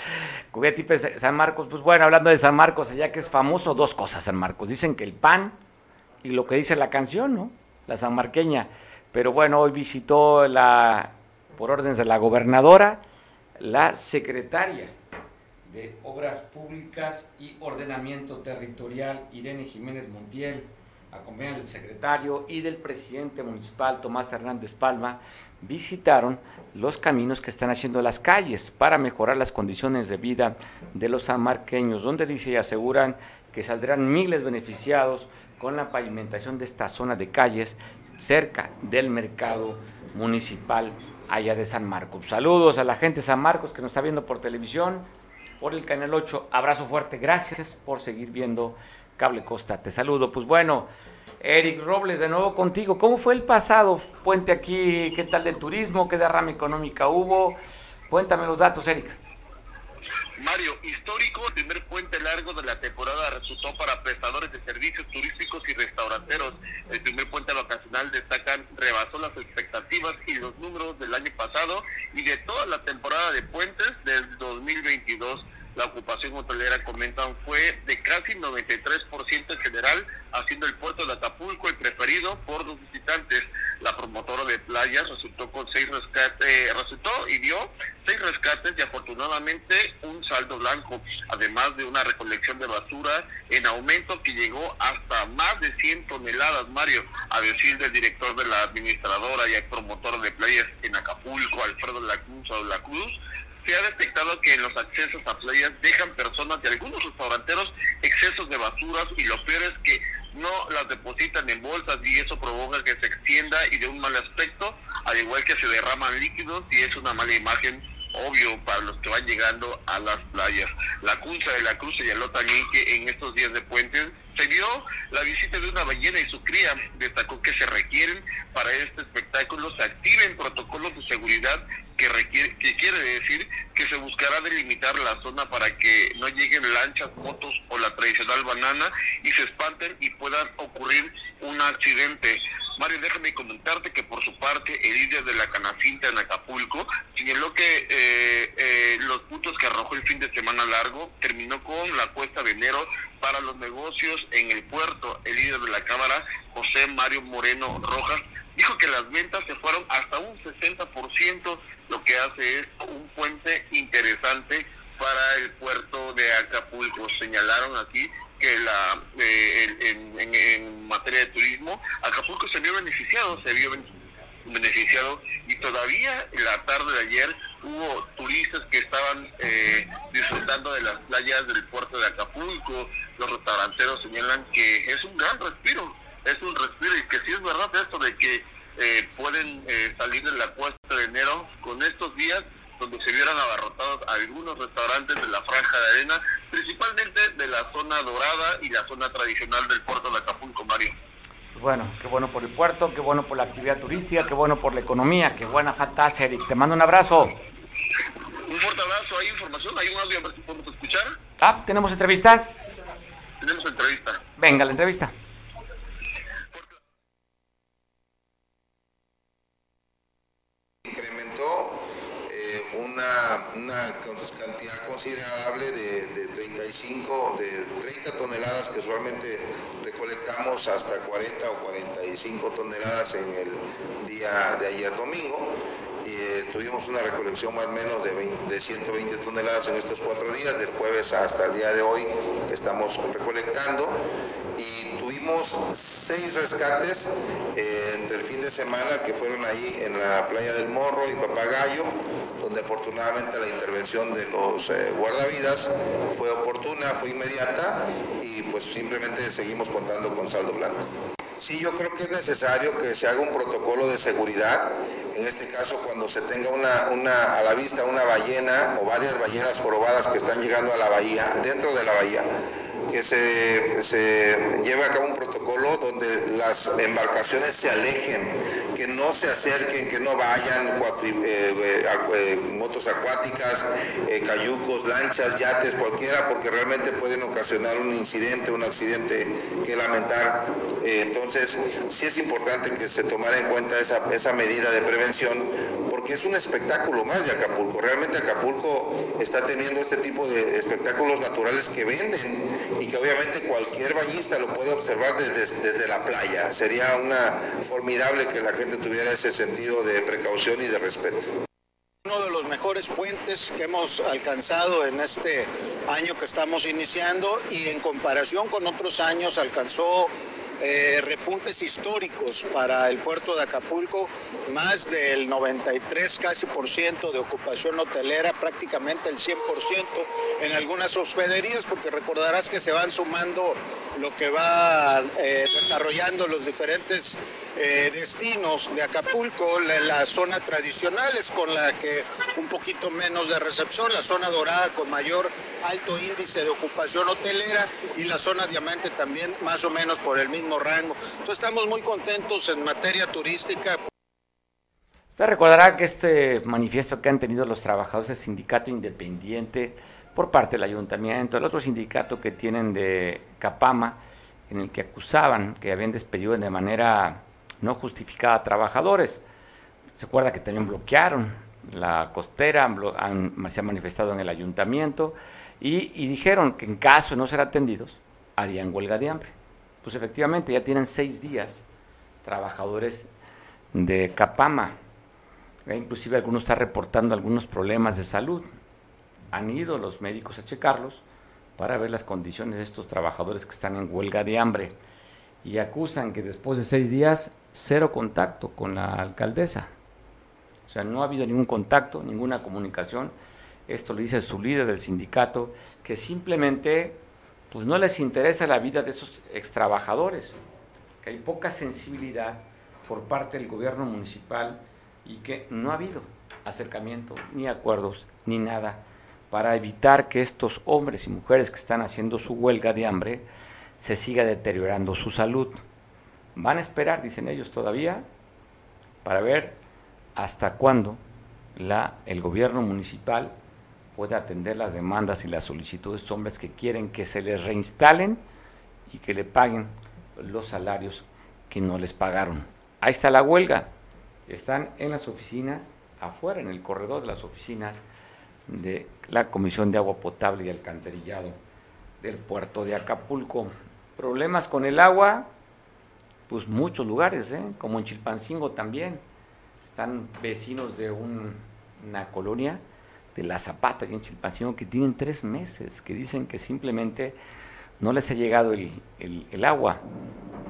Comida típica de San Marcos, pues bueno, hablando de San Marcos, allá que es famoso, dos cosas San Marcos. Dicen que el pan y lo que dice la canción, ¿no? la sanmarqueña. Pero bueno, hoy visitó la, por órdenes de la gobernadora, la secretaria de Obras Públicas y Ordenamiento Territorial, Irene Jiménez Montiel, acompañada del secretario y del presidente municipal, Tomás Hernández Palma, visitaron los caminos que están haciendo las calles para mejorar las condiciones de vida de los sanmarqueños, donde dice y aseguran que saldrán miles beneficiados con la pavimentación de esta zona de calles cerca del mercado municipal allá de San Marcos. Saludos a la gente de San Marcos que nos está viendo por televisión, por el Canal 8. Abrazo fuerte, gracias por seguir viendo Cable Costa. Te saludo. Pues bueno, Eric Robles, de nuevo contigo. ¿Cómo fue el pasado puente aquí? ¿Qué tal del turismo? ¿Qué derrama económica hubo? Cuéntame los datos, Eric. Mario, histórico, el primer puente largo de la temporada resultó para prestadores de servicios turísticos y restauranteros. El primer puente vacacional destacan rebasó las expectativas y los números del año pasado y de toda la temporada de puentes del 2022 la ocupación hotelera, comentan, fue de casi 93% en general, haciendo el puerto de Acapulco el preferido por los visitantes. La promotora de playas resultó con seis rescates, eh, resultó y dio seis rescates y afortunadamente un saldo blanco, además de una recolección de basura en aumento que llegó hasta más de 100 toneladas, Mario, a decir del director de la administradora y promotor de playas en Acapulco, Alfredo La Cruz o La Cruz, se ha detectado que en los accesos a playas dejan personas de algunos restauranteros excesos de basuras y lo peor es que no las depositan en bolsas y eso provoca que se extienda y de un mal aspecto, al igual que se derraman líquidos y es una mala imagen obvio para los que van llegando a las playas. La Cunza de la Cruz señaló también que en estos días de puentes se vio la visita de una ballena y su cría. Destacó que se requieren para este espectáculo, se activen protocolos de seguridad que, requiere, que quiere decir que se buscará delimitar la zona para que no lleguen lanchas, motos o la tradicional banana y se espanten y puedan ocurrir un accidente. Mario, déjame comentarte que por su parte el líder de la Canacinta en Acapulco señaló que eh, eh, los puntos que arrojó el fin de semana largo terminó con la cuesta de enero para los negocios en el puerto. El líder de la Cámara, José Mario Moreno Rojas, dijo que las ventas se fueron hasta un 60%, lo que hace es un puente interesante para el puerto de Acapulco. Señalaron aquí que la eh, en, materia de turismo, Acapulco se vio beneficiado, se vio beneficiado y todavía en la tarde de ayer hubo turistas que estaban eh, disfrutando de las playas del puerto de Acapulco, los restauranteros señalan que es un gran respiro, es un respiro y que sí es verdad esto de que eh, pueden salir de la cuesta de enero con estos días donde se vieron abarrotados algunos restaurantes de la franja de arena, principalmente de la zona dorada y la zona tradicional del puerto de Acapulco, Mario. Pues bueno, qué bueno por el puerto, qué bueno por la actividad turística, qué bueno por la economía, qué buena fantasía, Eric. Te mando un abrazo. Un fuerte abrazo, hay información, hay un audio que podemos escuchar. Ah, ¿tenemos entrevistas? Tenemos entrevista. Venga, la entrevista. incrementó eh, una, una cantidad considerable de, de 35, de 30 toneladas que usualmente recolectamos hasta 40 o 45 toneladas en el día de ayer domingo. Eh, tuvimos una recolección más o menos de, 20 de 120 toneladas en estos cuatro días, del jueves hasta el día de hoy que estamos recolectando y tuvimos seis rescates eh, entre el fin de semana que fueron ahí en la playa del Morro y Papagayo, donde afortunadamente la intervención de los eh, guardavidas fue oportuna, fue inmediata y pues simplemente seguimos contando con saldo blanco. Sí, yo creo que es necesario que se haga un protocolo de seguridad, en este caso cuando se tenga una, una, a la vista una ballena o varias ballenas jorobadas que están llegando a la bahía, dentro de la bahía, que se, lleve a cabo un protocolo donde las embarcaciones se alejen, que no se acerquen, que no vayan eh, eh, eh, motos acuáticas, cayucos, lanchas, yates, cualquiera, porque realmente pueden ocasionar un incidente, un accidente que lamentar. Entonces, sí es importante que se tomara en cuenta esa, medida de prevención, porque es un espectáculo más de Acapulco. Realmente Acapulco está teniendo este tipo de espectáculos naturales que venden y que obviamente cualquier bañista lo puede observar desde la playa. Sería una formidable que la gente tuviera ese sentido de precaución y de respeto. Uno de los mejores puentes que hemos alcanzado en este año que estamos iniciando y en comparación con otros años alcanzó eh, repuntes históricos para el puerto de Acapulco, más del 93 casi por ciento de ocupación hotelera, prácticamente el 100% en algunas hospederías, porque recordarás que se van sumando lo que va eh, desarrollando los diferentes eh, destinos de Acapulco, la, la, zona tradicional es con la que un poquito menos de recepción, la zona dorada con mayor alto índice de ocupación hotelera y la zona diamante también más o menos por el mismo rango. Entonces estamos muy contentos en materia turística. Usted recordará que este manifiesto que han tenido los trabajadores del sindicato independiente por parte del ayuntamiento, el otro sindicato que tienen de Capama, en el que acusaban que habían despedido de manera no justificada a trabajadores. Se acuerda que también bloquearon la costera, se han manifestado en el ayuntamiento y dijeron que en caso de no ser atendidos, harían huelga de hambre. Pues efectivamente ya tienen seis días trabajadores de Capama. Eh, inclusive algunos están reportando algunos problemas de salud. Han ido los médicos a checarlos para ver las condiciones de estos trabajadores que están en huelga de hambre y acusan que después de seis días cero contacto con la alcaldesa. O sea, no ha habido ningún contacto, ninguna comunicación. Esto lo dice su líder del sindicato, que simplemente pues no les interesa la vida de esos extrabajadores, que hay poca sensibilidad por parte del gobierno municipal y que no ha habido acercamiento, ni acuerdos, ni nada para evitar que estos hombres y mujeres que están haciendo su huelga de hambre se siga deteriorando su salud. Van a esperar, dicen ellos todavía, para ver hasta cuándo la, el gobierno municipal puede atender las demandas y las solicitudes de hombres que quieren que se les reinstalen y que le paguen los salarios que no les pagaron. Ahí está la huelga. Están en las oficinas, afuera, en el corredor de las oficinas de la Comisión de Agua Potable y Alcantarillado del puerto de Acapulco. Problemas con el agua, pues muchos lugares, ¿eh? como en Chilpancingo también. Están vecinos de un, una colonia de La Zapata y en Chilpancingo que tienen tres meses, que dicen que simplemente no les ha llegado el, el, agua.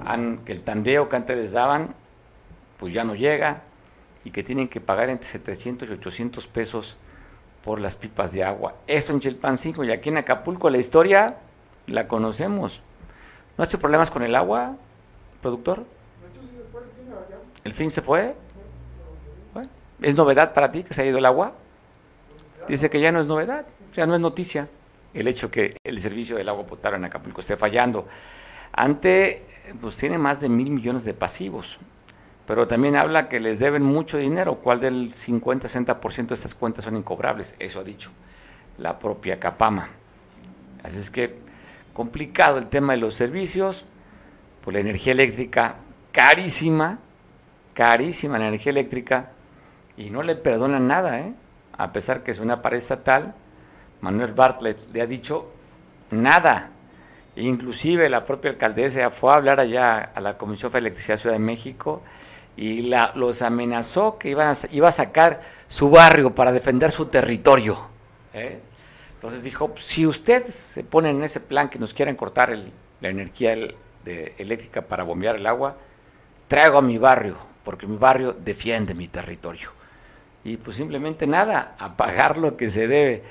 Han, que el tandeo que antes les daban, pues ya no llega y que tienen que pagar entre 700 y 800 pesos por las pipas de agua. Esto en Chilpancingo y aquí en Acapulco la historia la conocemos. ¿No ha hecho problemas con el agua, productor? ¿El fin se fue? ¿Es novedad para ti que se ha ido el agua? Dice que ya no es novedad, ya no es noticia el hecho que el servicio del agua potable en Acapulco esté fallando. Ante, pues tiene más de mil millones de pasivos, pero también habla que les deben mucho dinero, cuál del 50-60% de estas cuentas son incobrables, eso ha dicho la propia Capama. Así es que complicado el tema de los servicios, por la energía eléctrica carísima, carísima la energía eléctrica, y no le perdonan nada, ¿eh? A pesar que es una pared estatal, Manuel Bartlett le ha dicho nada. Inclusive la propia alcaldesa fue a hablar allá a la Comisión de Electricidad Ciudad de México y la, los amenazó que iban a, iba a sacar su barrio para defender su territorio. ¿eh? Entonces dijo, si usted se pone en ese plan que nos quieren cortar la energía eléctrica para bombear el agua, traigo a mi barrio, porque mi barrio defiende mi territorio. Y pues simplemente nada, a pagar lo que se debe.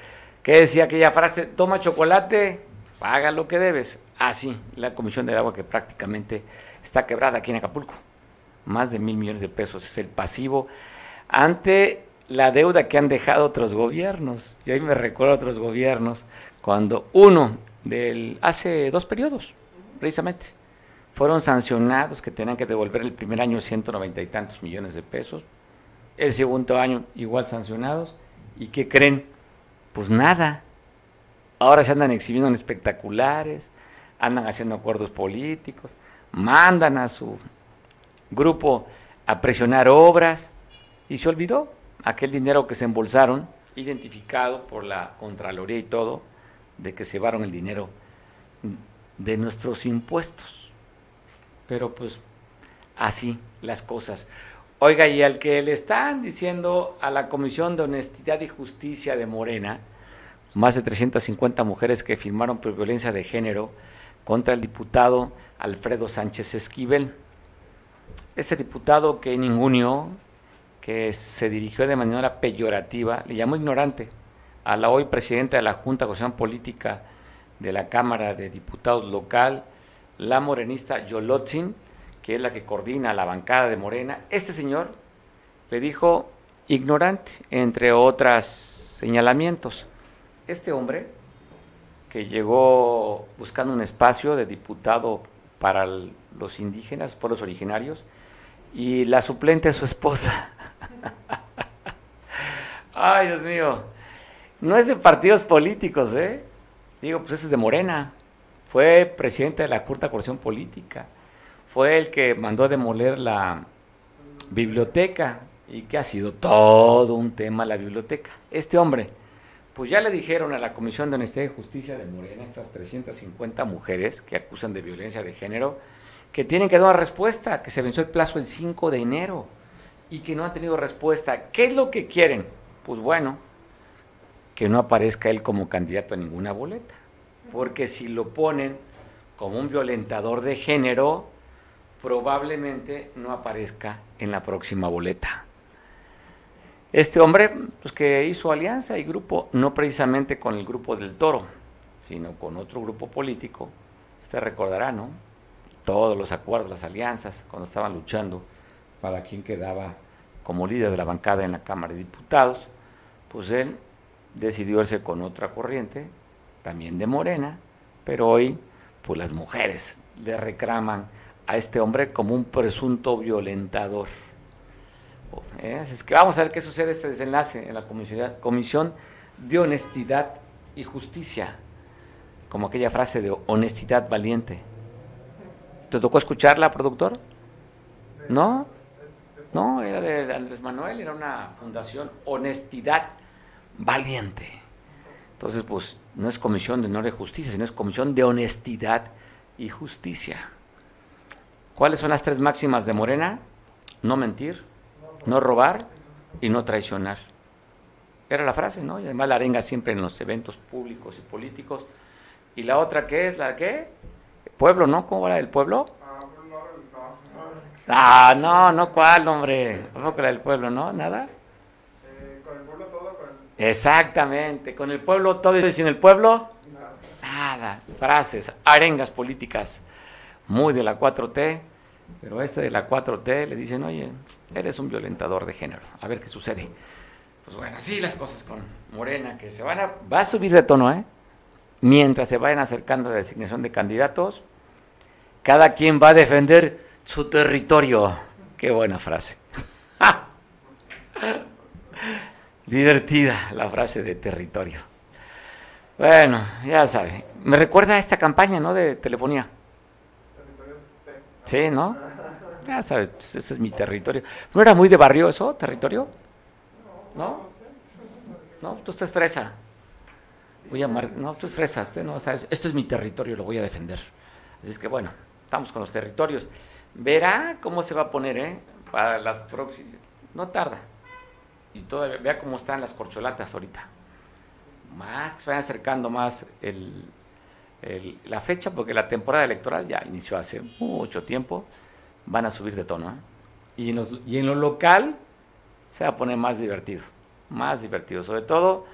¿Qué decía aquella frase? Toma chocolate, paga lo que debes. Así, ah, la Comisión del Agua que prácticamente está quebrada aquí en Acapulco. Más de mil millones de pesos es el pasivo ante la deuda que han dejado otros gobiernos. Y ahí me recuerdo a otros gobiernos cuando uno del hace dos periodos, precisamente, fueron sancionados que tenían que devolver el primer año 190 y tantos millones de pesos, el segundo año igual sancionados, y ¿qué creen? Pues nada. Ahora se andan exhibiendo en espectaculares, andan haciendo acuerdos políticos, mandan a su grupo a presionar obras, y se olvidó aquel dinero que se embolsaron, identificado por la Contraloría y todo, de que se llevaron el dinero de nuestros impuestos. Pero pues así las cosas. Oiga, y al que le están diciendo a la Comisión de Honestidad y Justicia de Morena, más de 350 mujeres que firmaron por violencia de género contra el diputado Alfredo Sánchez Esquivel. Este diputado que ninguno que se dirigió de manera peyorativa, le llamó ignorante a la hoy presidenta de la Junta de Constitución Política de la Cámara de Diputados local, la morenista Yolotzin, que es la que coordina la bancada de Morena. Este señor le dijo ignorante, entre otros señalamientos. Este hombre, que llegó buscando un espacio de diputado para los indígenas, pueblos originarios, y la suplente es su esposa. Ay, Dios mío. No es de partidos políticos, ¿eh? Digo, pues ese es de Morena. Fue presidente de la de Corrección Política. Fue el que mandó a demoler la biblioteca y que ha sido todo un tema la biblioteca. Este hombre, pues ya le dijeron a la Comisión de Honestidad y Justicia de Morena, estas 350 mujeres que acusan de violencia de género, que tienen que dar una respuesta, que se venció el plazo el 5 de enero y que no han tenido respuesta. ¿Qué es lo que quieren? Pues bueno, que no aparezca él como candidato a ninguna boleta, porque si lo ponen como un violentador de género, probablemente no aparezca en la próxima boleta. Este hombre, pues que hizo alianza y grupo, no precisamente con el grupo del toro, sino con otro grupo político, usted recordará, ¿no? todos los acuerdos, las alianzas, cuando estaban luchando para quien quedaba como líder de la bancada en la Cámara de Diputados, pues él decidió irse con otra corriente, también de Morena, pero hoy pues las mujeres le reclaman a este hombre como un presunto violentador. ¿Eh? Es que vamos a ver qué sucede este desenlace en la Comisión de Honestidad y Justicia, como aquella frase de honestidad valiente. ¿Te tocó escucharla, productor? ¿No? No, era de Andrés Manuel, era una fundación Honestidad Valiente. Entonces, pues, no es comisión de honor y justicia, sino es comisión de honestidad y justicia. ¿Cuáles son las tres máximas de Morena? No mentir, no robar y no traicionar. Era la frase, ¿no? Y además la arenga siempre en los eventos públicos y políticos. ¿Y la otra qué es? ¿La qué? Pueblo, ¿no? ¿Cómo era el pueblo? Ah, no, no, ¿cuál, hombre? ¿Cómo que era el pueblo, no? ¿Nada? con el pueblo todo, Exactamente, con el pueblo todo y sin el pueblo nada. Frases, arengas políticas muy de la 4T, pero este de la 4T le dicen, oye, eres un violentador de género, a ver qué sucede. Pues bueno, así las cosas con Morena, que se van a, va a subir de tono, ¿eh? mientras se vayan acercando a la designación de candidatos cada quien va a defender su territorio. Qué buena frase. Divertida la frase de territorio. Bueno, ya sabe. Me recuerda a esta campaña, ¿no? De telefonía. Sí, ¿no? Ya sabes, pues, ese es mi territorio. ¿No era muy de barrio eso, territorio? ¿No? No, tú estás fresa. Voy a mar... No, tú es fresa. Usted no sabes. Esto es mi territorio, lo voy a defender. Así es que bueno, estamos con los territorios. Verá cómo se va a poner, ¿eh? Para las próximas. No tarda. Y todavía, vea cómo están las corcholatas ahorita. Más que se vayan acercando más el, la fecha, porque la temporada electoral ya inició hace mucho tiempo, van a subir de tono. ¿eh? Y, en los, y en lo local se va a poner más divertido, más divertido. Sobre todo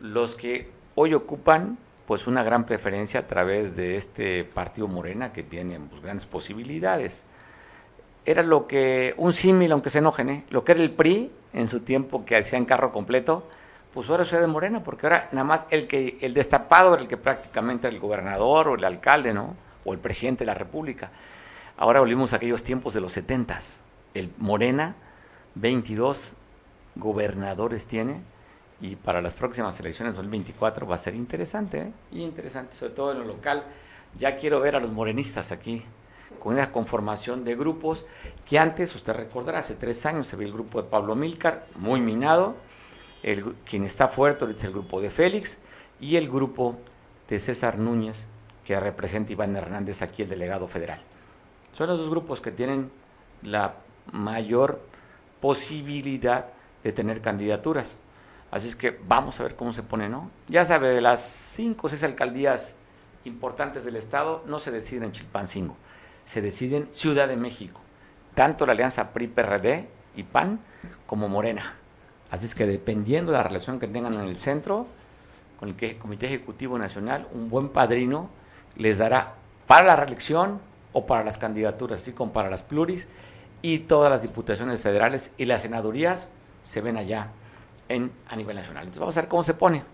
los que hoy ocupan pues una gran preferencia a través de este partido Morena que tiene pues, grandes posibilidades. Era lo que, un símil, aunque se enojen, ¿eh? lo que era el PRI en su tiempo que hacían carro completo, pues ahora soy de Morena, porque ahora nada más el que el destapado era el que prácticamente era el gobernador o el alcalde, ¿no? O el presidente de la República. Ahora volvimos a aquellos tiempos de los setentas. El Morena, 22 gobernadores tiene, y para las próximas elecciones 2024 va a ser interesante, ¿eh? interesante, sobre todo en lo local. Ya quiero ver a los morenistas aquí, con una conformación de grupos que antes, usted recordará, hace tres años se vio el grupo de Pablo Milcar, muy minado, el, quien está fuerte es el grupo de Félix, y el grupo de César Núñez, que representa Iván Hernández aquí, el delegado federal. Son los dos grupos que tienen la mayor posibilidad de tener candidaturas. Así es que vamos a ver cómo se pone, ¿no? Ya sabe, de las cinco o seis alcaldías importantes del Estado no se deciden en Chilpancingo, se deciden en Ciudad de México, tanto la alianza PRI-PRD y PAN como Morena. Así es que dependiendo de la relación que tengan en el centro, con el Comité Ejecutivo Nacional, un buen padrino les dará para la reelección o para las candidaturas, así como para las pluris, y todas las diputaciones federales y las senadurías se ven allá en, a nivel nacional. Entonces vamos a ver cómo se pone.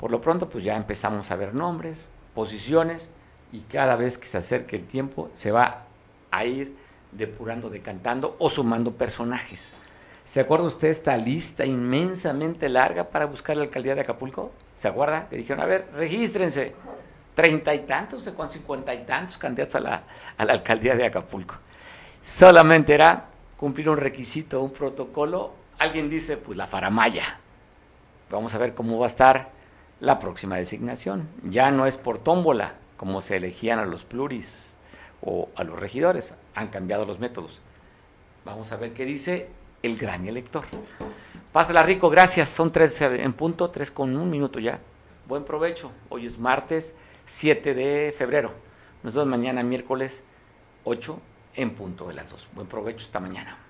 Por lo pronto, pues ya empezamos a ver nombres, posiciones, y cada vez que se acerque el tiempo se va a ir depurando, decantando o sumando personajes. ¿Se acuerda usted esta lista inmensamente larga para buscar la alcaldía de Acapulco? ¿Se acuerda? Que dijeron, a ver, regístrense. Treinta y tantos, con cincuenta y tantos candidatos a la, a la alcaldía de Acapulco. Solamente era cumplir un requisito, un protocolo. Alguien dice, pues la faramaya. Vamos a ver cómo va a estar la próxima designación. Ya no es por tómbola, como se elegían a los pluris o a los regidores. Han cambiado los métodos. Vamos a ver qué dice el gran elector. Pásala rico, gracias. Son tres en punto, tres con un minuto ya. Buen provecho. Hoy es martes 7 de febrero. Nos vemos mañana miércoles 8 en punto de las 2. Buen provecho esta mañana.